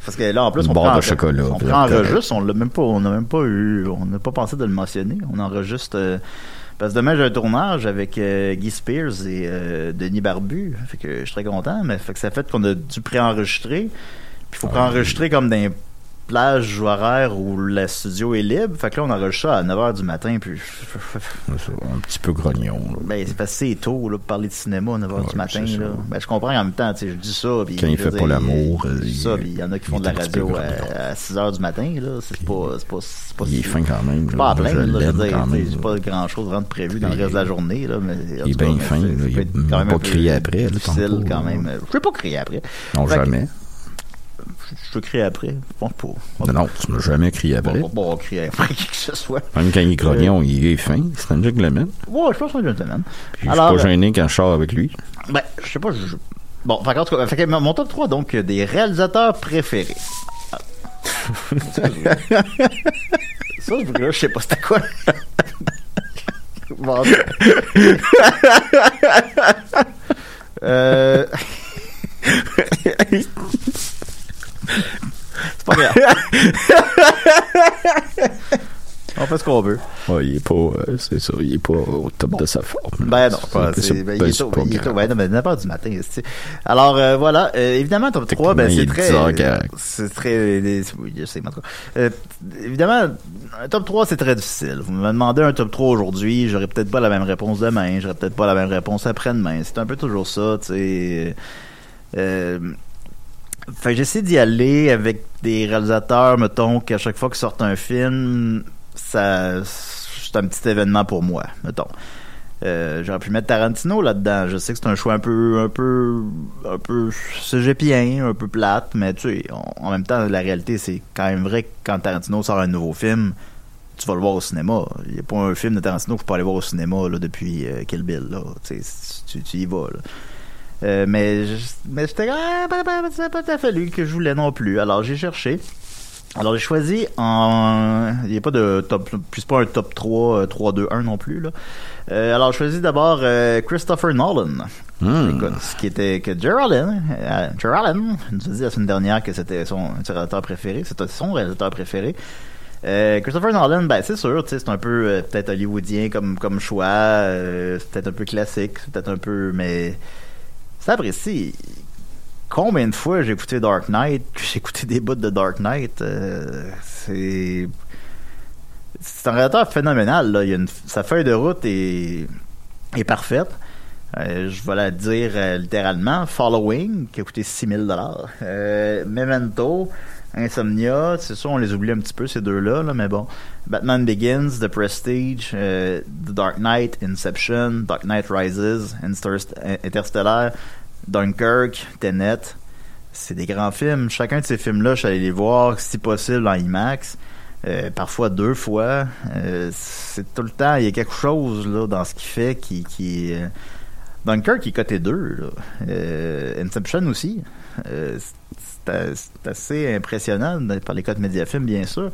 Parce que là, en plus, on prend, de chocolat, On prend enregistre, on l'a même pas, on n'a même pas eu, on n'a pas pensé de le mentionner. On enregistre, euh, parce que demain j'ai un tournage avec euh, Guy Spears et euh, Denis Barbu. Fait que je suis très content, mais fait que ça fait qu'on a dû préenregistrer. Puis il faut préenregistrer comme dans plage horaire où le studio est libre. Fait que là, on enregistre ça à 9h du matin, puis... (laughs) un petit peu grognon, là. Ben, c'est parce que c'est tôt, là, pour parler de cinéma à 9h Ouais, du matin, là. Ben, je comprends en même temps, tu sais, je dis ça, puis... Quand il fait pas l'amour, je dis il- ça, puis il y en a qui font de la radio à, 6h du matin, là. C'est pas, c'est pas, c'est pas... Il est fin quand même. Là. pas à plein, là, je veux dire, c'est pas grand chose vraiment de prévu dans le reste de la journée, là, mais. il est bien fin, il peut quand même pas crié après, là, difficile, quand même. Je vais pas crier après. Non, jamais. Je peux crier après. Pense pas. Non, non, tu m'as jamais crié après. Bon, bon, on crie après (laughs) qui que ce soit. Même quand il est grognon, il est fin. C'est un gentleman. Ouais, je pense que c'est un gentleman. Puis je suis pas gêné quand je sors avec lui. Ben, je sais pas, je... Bon, qu'en tout cas, fait mon top 3, donc, euh, des réalisateurs préférés. Ah. Ça, je sais pas c'était quoi. Bon, euh... (laughs) C'est pas grave. (laughs) On fait ce qu'on veut. Ouais, il est pas, euh, c'est ça, il est pas au top de sa forme. Ben non, C'est- pas, c'est- c'est, ben, ben, il est tôt, pas il est tôt, grave. ouais, non, mais n'importe du matin, c'est- Alors, euh, voilà, euh, évidemment, top 3, ben, c'est très, 10h40. c'est très, je sais, mais. Euh, évidemment, un top 3, c'est très difficile. Vous me demandez un top 3 aujourd'hui, j'aurais peut-être pas la même réponse demain, j'aurais peut-être pas la même réponse après-demain. C'est un peu toujours ça, tu sais. Fait j'essaie d'y aller avec des réalisateurs, mettons, qu'à chaque fois qu'ils sortent un film, ça, c'est un petit événement pour moi, mettons. Euh, j'aurais pu mettre Tarantino là-dedans. Je sais que c'est un choix un peu, un peu, un peu un peu plate, mais tu sais, en même temps, la réalité, c'est quand même vrai que quand Tarantino sort un nouveau film, tu vas le voir au cinéma. Il n'y a pas un film de Tarantino que je peux aller voir au cinéma là, depuis euh, Kill Bill. Là. Tu, tu y vas. Là. Euh, mais je- mais j'étais ah, ben, ben, c'est pas tout à fait lui que je voulais non plus. Alors j'ai cherché. Alors j'ai choisi en il n'y a pas de top plus pas un top 3 euh, 3 2 1 non plus là. Euh, alors j'ai choisi d'abord euh, Christopher Nolan. Hmm. Écoute, ce qui était que Geraldine, Geraldine nous a dit la semaine dernière que c'était son réalisateur préféré, c'était son réalisateur préféré. Euh, Christopher Nolan, ben c'est sûr, c'est un peu euh, peut-être hollywoodien comme comme choix, euh, c'est peut-être un peu classique, c'est peut-être un peu, mais apprécie. Combien de fois j'ai écouté Dark Knight, j'ai écouté des bouts de Dark Knight, euh, c'est un réalisateur phénoménal. Il y a sa feuille de route est est parfaite. Euh, je vais la dire euh, littéralement. Following, qui a coûté 6000 dollars. Euh, Memento, Insomnia, c'est sûr, on les oublie un petit peu, ces deux-là, là, mais bon. Batman Begins, The Prestige, euh, The Dark Knight, Inception, Dark Knight Rises, Interst- Interstellar, Dunkirk, Tenet. C'est des grands films. Chacun de ces films-là, je suis allé les voir, si possible, en IMAX. Euh, parfois deux fois. Euh, c'est tout le temps, il y a quelque chose là dans ce qu'il fait qui, qui Dunkirk est coté 2 là. Euh, Inception aussi. Euh, c'est, assez impressionnant par les codes Mediafilm bien sûr.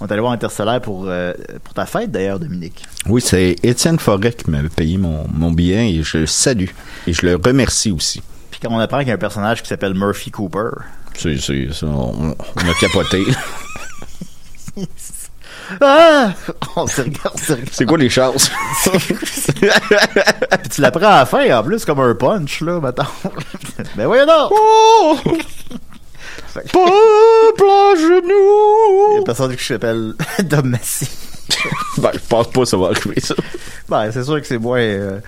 On est allé voir Interstellaire pour euh, pour ta fête d'ailleurs Dominique. Oui, c'est Étienne Forêt qui m'avait payé mon, mon billet et je le salue. Et je le remercie aussi. Puis quand on apprend qu'il y a un personnage qui s'appelle Murphy Cooper. C'est, ça, on, on a capoté. (laughs) Ah! On on s'est regardé. c'est quoi les chances? (laughs) Puis tu l'apprends à la fin en plus comme un punch là, maintenant. (laughs) ben voyons donc! oh! Peuple à Il y a genoux! personne qui s'appelle (laughs) Dom Massy. (laughs) Ben, je pense pas que ça va arriver, ça. Ben, c'est sûr que c'est moins. euh,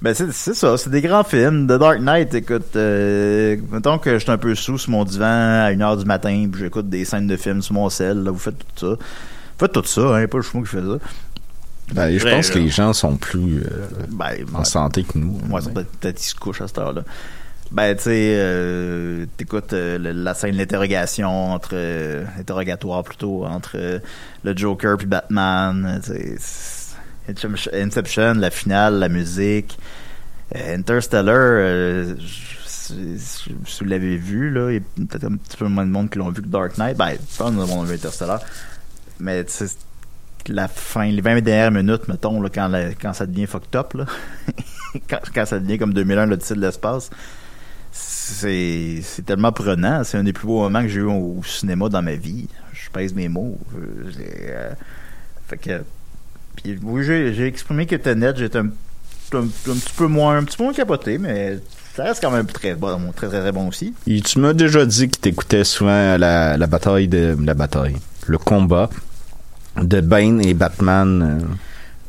Ben, c'est, c'est ça, c'est des grands films. The Dark Knight, écoute, euh, mettons que je suis un peu sous sur mon divan à 1h du matin, puis j'écoute des scènes de films sur mon sel, là, vous faites tout ça. Faites tout ça, hein, pas juste moi qui fais ça. Ben, je Vrai, pense que les gens sont plus euh, Ben, en ouais. santé que nous. Moi, ça peut-être peut-être qu'ils se couchent à cette heure-là. Ben, tu sais, euh, t'écoutes euh, la scène d'interrogation entre euh, interrogatoire plutôt entre euh, le Joker puis Batman. Inception, la finale, la musique, Interstellar. si vous l'avez vu là, il y a peut-être un petit peu moins de monde qui l'ont vu que Dark Knight. Ben, pense que nous avons vu Interstellar, mais tu sais, la fin, les 20 dernières minutes, mettons, là, quand, la- quand ça devient fucked up, là, (laughs) quand, quand ça devient comme 2001, l'Odyssée de l'espace, c'est c'est tellement prenant. C'est un des plus beaux moments que j'ai eu au, cinéma dans ma vie. Je pèse mes mots. Euh, fait que, puis oui, j'ai j'ai exprimé que Tenet, j'étais un, un, petit peu moins, un petit peu moins capoté, mais ça reste quand même très bon, très très, très bon aussi. Tu m'as déjà dit que t'écoutais souvent la, la bataille de la bataille, le combat de Bane et Batman. euh,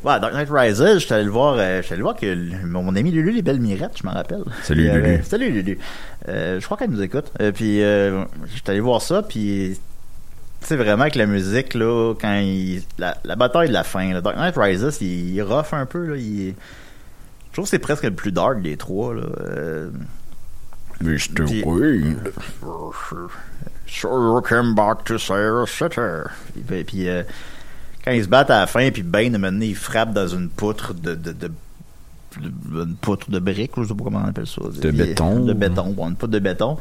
Ouais, Dark Knight Rises, j'étais allé le voir, euh, j'étais allé voir que mon ami Lulu les belles mirettes, je m'en rappelle. Salut, Puis, euh, Lulu. salut Lulu. Euh, je crois qu'elle nous écoute. Euh, puis euh, j'étais allé voir ça, puis tu sais vraiment que la musique là, quand il, la, la bataille de la fin, là, Dark Knight Rises, il, il rough un peu là, il, je trouve que c'est presque le plus dark des trois là. Euh, Mr. Puis- Wayne. Sure you came back to Sarah City. Puis, puis, euh, quand ils se battent à la fin, puis Bane, à un il frappe dans une poutre de, de, de une poutre de brique, je sais pas comment on appelle ça. De béton. De béton, bon, une poutre de béton.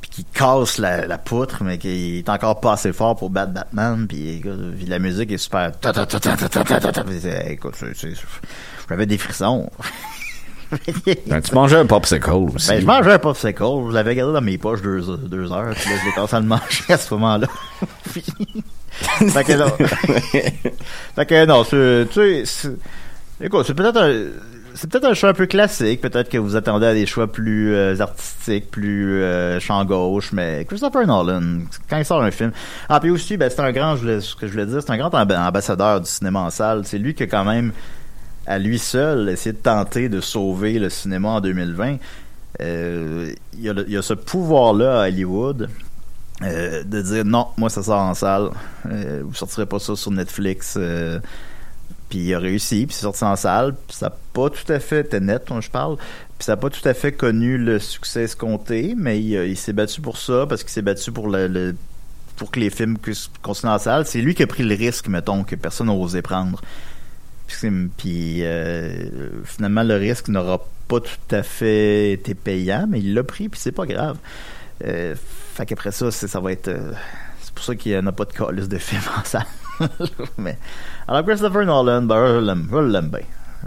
Puis qui casse la, poutre, mais qui est encore pas assez fort pour battre Batman. Puis, la musique est super. Écoute, j'avais des frissons. (laughs) Ben, tu mangeais un popsicle ben, aussi. Ben, je mangeais un popsicle. Je l'avais gardé dans mes poches deux, deux heures. Puis là, je l'ai commencé à le (laughs) manger à ce moment-là. (laughs) (laughs) Fait que non. fait que non, c'est, tu sais, c'est- écoute, c'est peut-être un, c'est peut-être un choix un peu classique, peut-être que vous attendez à des choix plus euh, artistiques, plus euh, champ gauche, mais Christopher Nolan, quand il sort un film, ah puis aussi, ben c'est un grand, je voulais- ce que je voulais dire, c'est un grand amb- ambassadeur du cinéma en salle, c'est lui qui a quand même à lui seul essayé de tenter de sauver le cinéma en 2020. Euh, il, y a le- il y a ce pouvoir-là à Hollywood euh, de dire non, moi ça sort en salle, euh, vous sortirez pas ça sur Netflix. euh, puis il a réussi, puis c'est sorti en salle, puis ça n'a pas tout à fait, t'es net, je parle, puis ça n'a pas tout à fait connu le succès escompté, mais il, a- il s'est battu pour ça, parce qu'il s'est battu pour le, pour que les films continuer en salle. C'est lui qui a pris le risque, mettons, que personne n'a osé prendre. Puis, euh, finalement, le risque n'aura pas tout à fait été payant, mais il l'a pris, puis c'est pas grave. Euh, fait qu'après ça, ça va être. euh, c'est pour ça qu'il n'y en a pas de calice de films en salle. (laughs) mais, alors, Christopher Nolan, ben, je l'aime, bien.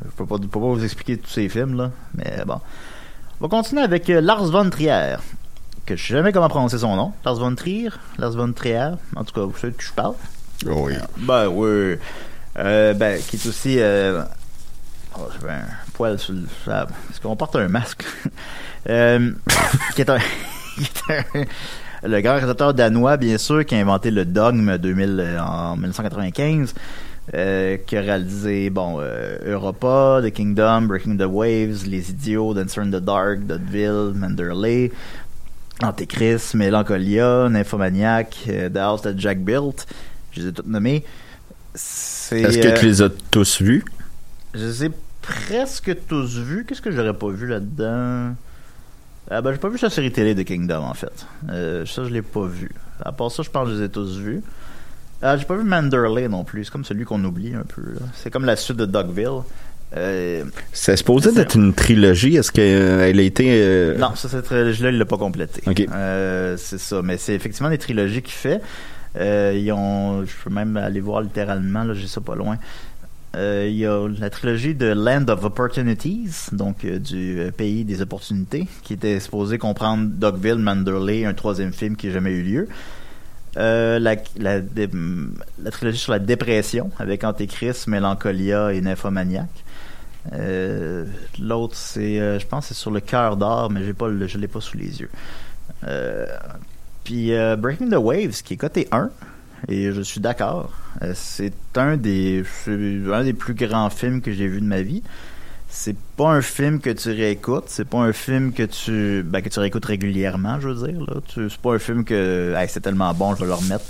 Je peux pas, peux pas vous expliquer tous ces films, là, mais bon. On va continuer avec euh, Lars von Trier, que je sais jamais comment prononcer son nom. Lars von Trier, Lars von Trier, en tout cas, vous savez de qui je parle? Oui. Ben oui. Euh, ben, qui est aussi. Euh... Oh, j'avais un poil sur le. ah, Parce qu'on porte un masque. (laughs) euh, qui est un. (laughs) qui est un- le grand réalisateur danois, bien sûr, qui a inventé le dogme 2000, euh, en 1995. euh, qui a réalisé bon euh, Europa, The Kingdom, Breaking the Waves, Les Idiots, Dancer in the Dark, Dudville, Manderley, Antéchrist, Mélancolia, Nymphomaniac, euh, The House that Jack Built. Je les ai toutes nommées. Est-ce que tu les as tous vus? je les ai presque tous vus. Qu'est-ce que j'aurais pas vu là-dedans? Ah ben, j'ai pas vu sa série télé de Kingdom, en fait. Euh, ça, je l'ai pas vu. À part ça, je pense que je les ai tous vus. Ah, j'ai pas vu Manderley non plus. C'est comme celui qu'on oublie un peu. C'est comme la suite de Dogville. Euh, C'est supposé d'être une trilogie. Est-ce qu'elle a été... euh, non, ça, cette trilogie-là, il l'a pas complété. Ok. Euh, c'est ça. Mais c'est effectivement des trilogies qu'il fait. Euh, ils ont, je peux même aller voir littéralement, là, j'ai ça pas loin. Euh, il y a la trilogie de Land of Opportunities, donc euh, du euh, pays des opportunités, qui était supposé comprendre Dogville, Manderley, un troisième film qui n'a jamais eu lieu. Euh, la, trilogie sur la dépression, avec Antéchrist, Mélancolia et Nymphomaniac. L'autre, c'est, je pense, c'est sur le cœur d'or, mais j'ai pas, le- je l'ai pas sous les yeux. Puis Breaking the Waves, qui est coté 1, et je suis d'accord. Euh, c'est un des, un des plus grands films que j'ai vu de ma vie. C'est pas un film que tu réécoutes, c'est pas un film que tu, ben, que tu réécoutes régulièrement, je veux dire. C'est pas un film que, c'est tellement bon, je vais le remettre.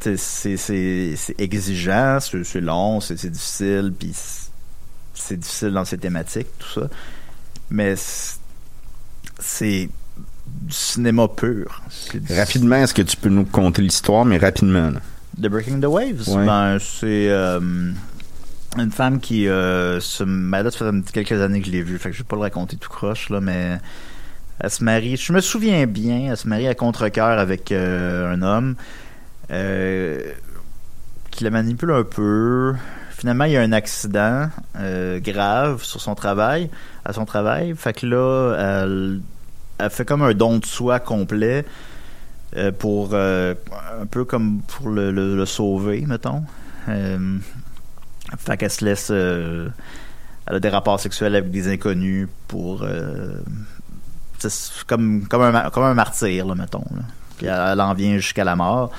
C'est- exigeant, c'est long, c'est difficile, puis c'est- difficile dans ses thématiques, tout ça. Mais c'est du cinéma pur. Du- Rapidement, est-ce que tu peux nous conter l'histoire, mais rapidement? là? The Breaking the Waves, Ouais. ben, c'est euh, une femme qui euh, se ben là, ça fait quelques années que je l'ai vue, fait que je vais pas le raconter tout croche là, mais elle se marie. Je me souviens bien, elle se marie à contre-cœur avec euh, un homme qui la manipule un peu. Finalement, il y a un accident grave sur son travail, à son travail. Fait que là, elle, elle fait comme un don de soi complet euh, pour euh, un peu comme pour le, le- sauver, mettons. Euh, fait qu'elle se laisse. euh, elle a des rapports sexuels avec des inconnus pour. comme, comme, un, comme un martyr, là, mettons. Puis elle, elle en vient jusqu'à la mort.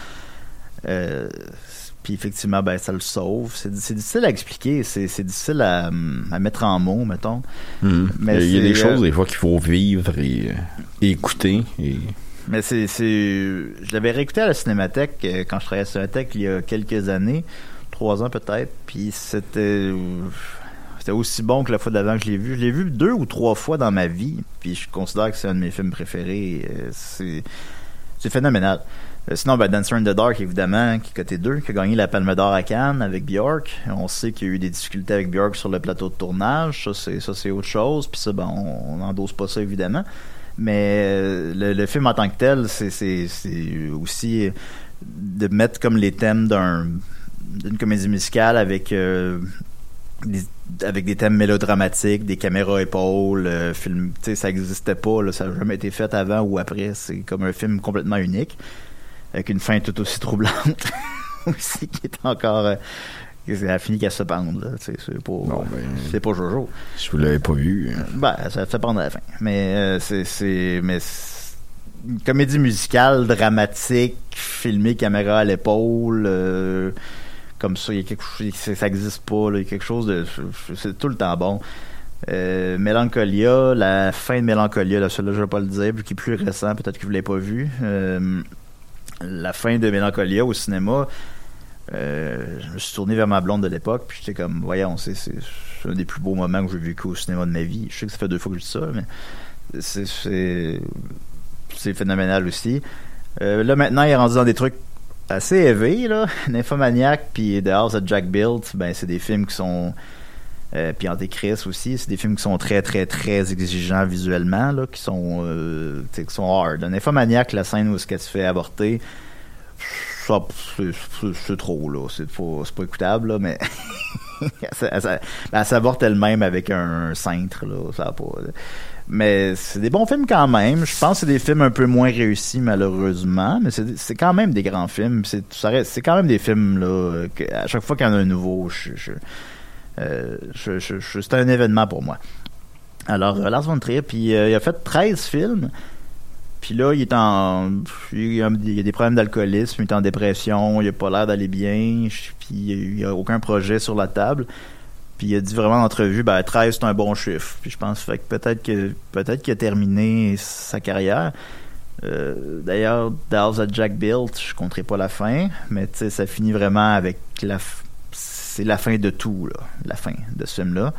Puis effectivement, ben, ça le sauve. C'est difficile à expliquer. C'est difficile à, à mettre en mots, mettons. Mhm. Mais il y a des choses, euh, des fois, qu'il faut vivre et, euh, et écouter. Et... Mais c'est, je l'avais réécouté à la Cinémathèque euh, quand je travaillais à la Cinémathèque il y a quelques années, trois ans peut-être, puis c'était, c'était aussi bon que la fois d'avant que je l'ai vu. Je l'ai vu deux ou trois fois dans ma vie, puis je considère que c'est un de mes films préférés. C'est, c'est phénoménal. Euh, Sinon, ben, Dancer in the Dark, évidemment, qui est côté 2, qui a gagné la Palme d'Or à Cannes avec Björk. On sait qu'il y a eu des difficultés avec Björk sur le plateau de tournage. Ça, c'est, autre chose. Puis ça, ben, on n'endosse pas ça, évidemment. Mais euh, le, le film en tant que tel, c'est, aussi de mettre comme les thèmes d'un, d'une comédie musicale avec euh, des, avec des thèmes mélodramatiques, des caméras épaules, euh, film, tu sais, ça existait pas, ça n'a jamais été fait avant ou après. C'est comme un film complètement unique, avec une fin tout aussi troublante (laughs) aussi, qui est encore. Euh, ça a fini qu'à se pendre, C'est pas, ben. c'est pas Jojo. Si vous l'avez pas vu. euh, Ben, ça fait pendre à la fin. Mais euh, c'est, mais une comédie musicale, dramatique, filmée caméra à l'épaule, euh, comme ça, il y a quelque chose, ça ça existe pas, il y a quelque chose de, c'est tout le temps bon. Euh, Mélancolia, la fin de Mélancolia, là, celui-là, je vais pas le dire, vu qu'il est plus récent, peut-être que vous l'avez pas vu. La fin de Mélancolia au cinéma, euh, je me suis tourné vers ma blonde de l'époque, puis j'étais comme, voyons, c'est, un des plus beaux moments que j'ai vécu au cinéma de ma vie. Je sais que ça fait deux fois que je dis ça, mais c'est, c'est, c'est phénoménal aussi. Euh, là, maintenant, il est rendu dans des trucs assez élevés, là. (laughs) Nymphomaniac, puis The House of Jack Built, ben, c'est des films qui sont... Euh, puis Antéchrist aussi, c'est des films qui sont très, très, très exigeants visuellement, là, qui sont, euh, qui sont hard. Nymphomaniac, la scène où ce qu'elle se fait avorter, ça, c'est- trop, là. C'est pas, pas écoutable, là, mais (laughs) elle, elle s'avorte elle-même avec un cintre, là. Ça pas. Mais c'est des bons films quand même. Je pense que c'est des films un peu moins réussis, malheureusement. Mais c'est quand même des grands films. C'est quand même des films, là, à chaque fois qu'il y en a un nouveau, je, je- c'est un événement pour moi. Alors, euh, Lars von Trier, puis euh, il a fait 13 films. Puis là, il est en. Il a, des problèmes d'alcoolisme, il est en dépression, il a pas l'air d'aller bien, puis il n'y a aucun projet sur la table. Puis il a dit vraiment en entrevue, ben 13 c'est un bon chiffre. Puis je pense fait que peut-être que peut-être qu'il a terminé sa carrière. Euh, D'ailleurs, Dallas at Jack Built, je compterai pas la fin, mais ça finit vraiment avec la. C'est la fin de tout, là. La fin de ce film-là.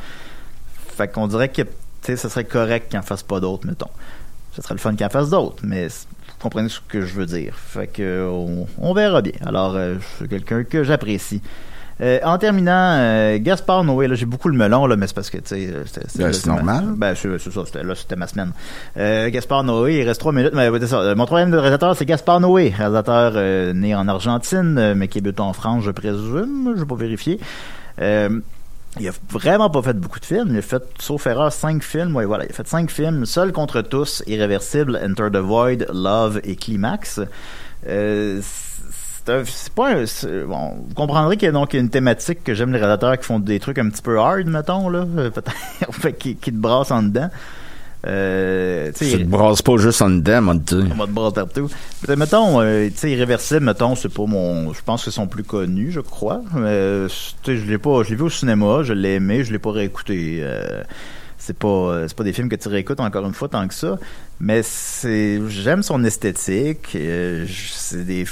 Fait qu'on dirait que, ça serait correct qu'il en fasse pas d'autres, mettons. Ce serait le fun qu'il en fasse d'autres, mais vous comprenez ce que je veux dire. Fait que on, on verra bien. Alors, euh, je suis quelqu'un que j'apprécie. Euh, en terminant, euh, Gaspard Noé, là, j'ai beaucoup le melon, là, mais c'est parce que, tu sais, euh, Ben, c'est ma- normal. Ben, c'est ça, c'était, là, c'était ma semaine. Euh, Gaspard Noé, il reste trois minutes, mais ça. Mon troisième réalisateur, c'est Gaspard Noé, réalisateur né en Argentine, mais qui habite en France, je présume, je vais pas vérifier. Euh, il a vraiment pas fait beaucoup de films. Il a fait, sauf erreur, cinq films. Ouais, voilà. Il a fait cinq films. Seul contre tous, Irréversible, Enter the Void, Love et Climax. Euh, c'est pas un, bon, vous comprendrez qu'il y a donc une thématique que j'aime les réalisateurs qui font des trucs un petit peu hard, mettons, là. euh, Peut-être, (laughs) qui, qui te brassent en dedans. Euh, tu te brasses pas juste en dedans, te dire. on va te brasser partout. Mettons, euh, tu sais, Irréversible, mettons, c'est pas mon. Je pense que c'est son plus connu, je crois. Euh, tu sais, je l'ai pas. Je l'ai vu au cinéma, je l'ai aimé, je l'ai pas réécouté. Euh, c'est pas euh, c'est pas des films que tu réécoutes encore une fois tant que ça mais c'est j'aime son esthétique euh, c'est des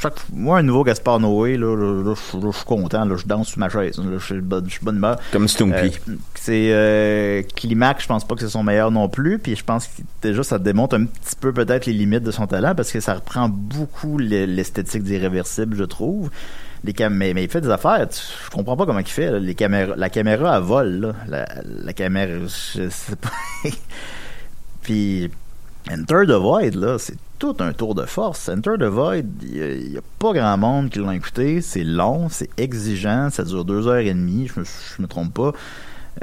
chaque moi un nouveau Gaspard Noé là, là, là, je suis content là, je danse sur ma chaise là, je suis bonne, je bonne humeur Comme Stumpy. euh, c'est euh, Climax, je pense pas que c'est son meilleur non plus, puis je pense que déjà ça démontre un petit peu peut-être les limites de son talent parce que ça reprend beaucoup l'e- l'esthétique d'irréversible, je trouve. Mais, il fait des affaires, tu- je comprends pas comment il fait. là. La caméra à vol, là. La, caméra, je sais pas. (laughs) puis Enter the Void, là, c'est tout un tour de force. Enter the Void, il n'y a, pas grand monde qui l'a écouté. C'est long, c'est exigeant, ça dure deux heures et demie, je me, me trompe pas.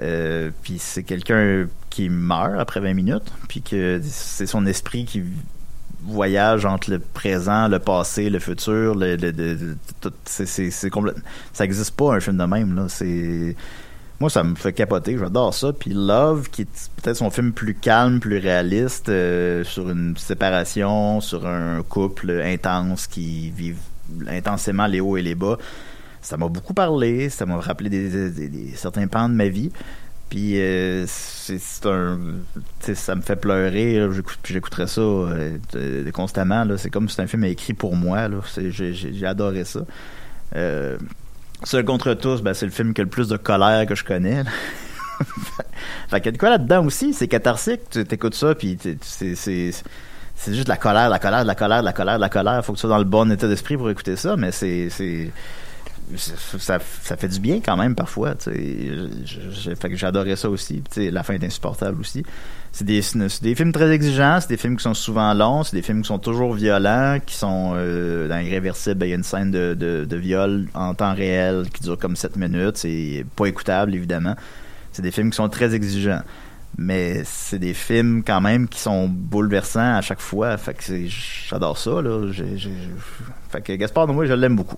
Euh, puis c'est quelqu'un qui meurt après 20 minutes, puis que c'est son esprit qui voyage entre le présent, le passé, le futur, le, c'est ça existe pas un film de même là, c'est moi ça me fait capoter, j'adore ça. Puis Love qui est peut-être son film plus calme, plus réaliste euh, sur une séparation, sur un couple intense qui vivent intensément les hauts et les bas. Ça m'a beaucoup parlé, ça m'a rappelé des- des- certains pans de ma vie. Puis euh, c'est un, ça me fait pleurer. j'écouterais ça euh, constamment. C'est comme si c'est un film écrit pour moi. J'ai, adoré ça. Euh, Seul contre tous, ben, c'est le film qui a le plus de colère que je connais. (laughs) fait qu'il y a de quoi là-dedans aussi. C'est catharsique. Tu écoutes ça, puis c'est, c'est, juste de la colère, de la colère, de la colère, de la colère, de la colère. Faut que tu sois dans le bon état d'esprit pour écouter ça, mais c'est, ça, fait du bien quand même parfois. j'adorais ça aussi. La fin est insupportable aussi. C'est des, des films très exigeants, c'est des films qui sont souvent longs, c'est des films qui sont toujours violents, qui sont euh, dans Irréversible, ben, il y a une scène de, de, de viol en temps réel qui dure comme 7 minutes, c'est pas écoutable évidemment. C'est des films qui sont très exigeants. Mais c'est des films quand même qui sont bouleversants à chaque fois. Fait que j'adore ça, là. Fait que Gaspard, moi, je l'aime beaucoup.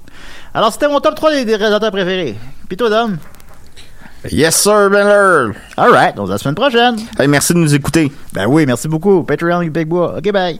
Alors, c'était mon top 3 des, réalisateurs préférés. Puis toi, Dom? Yes, sir, Benner! Alright, donc à la semaine prochaine. Hey, merci de nous écouter. Ben oui, merci beaucoup. Patreon, Big Bois. OK, bye.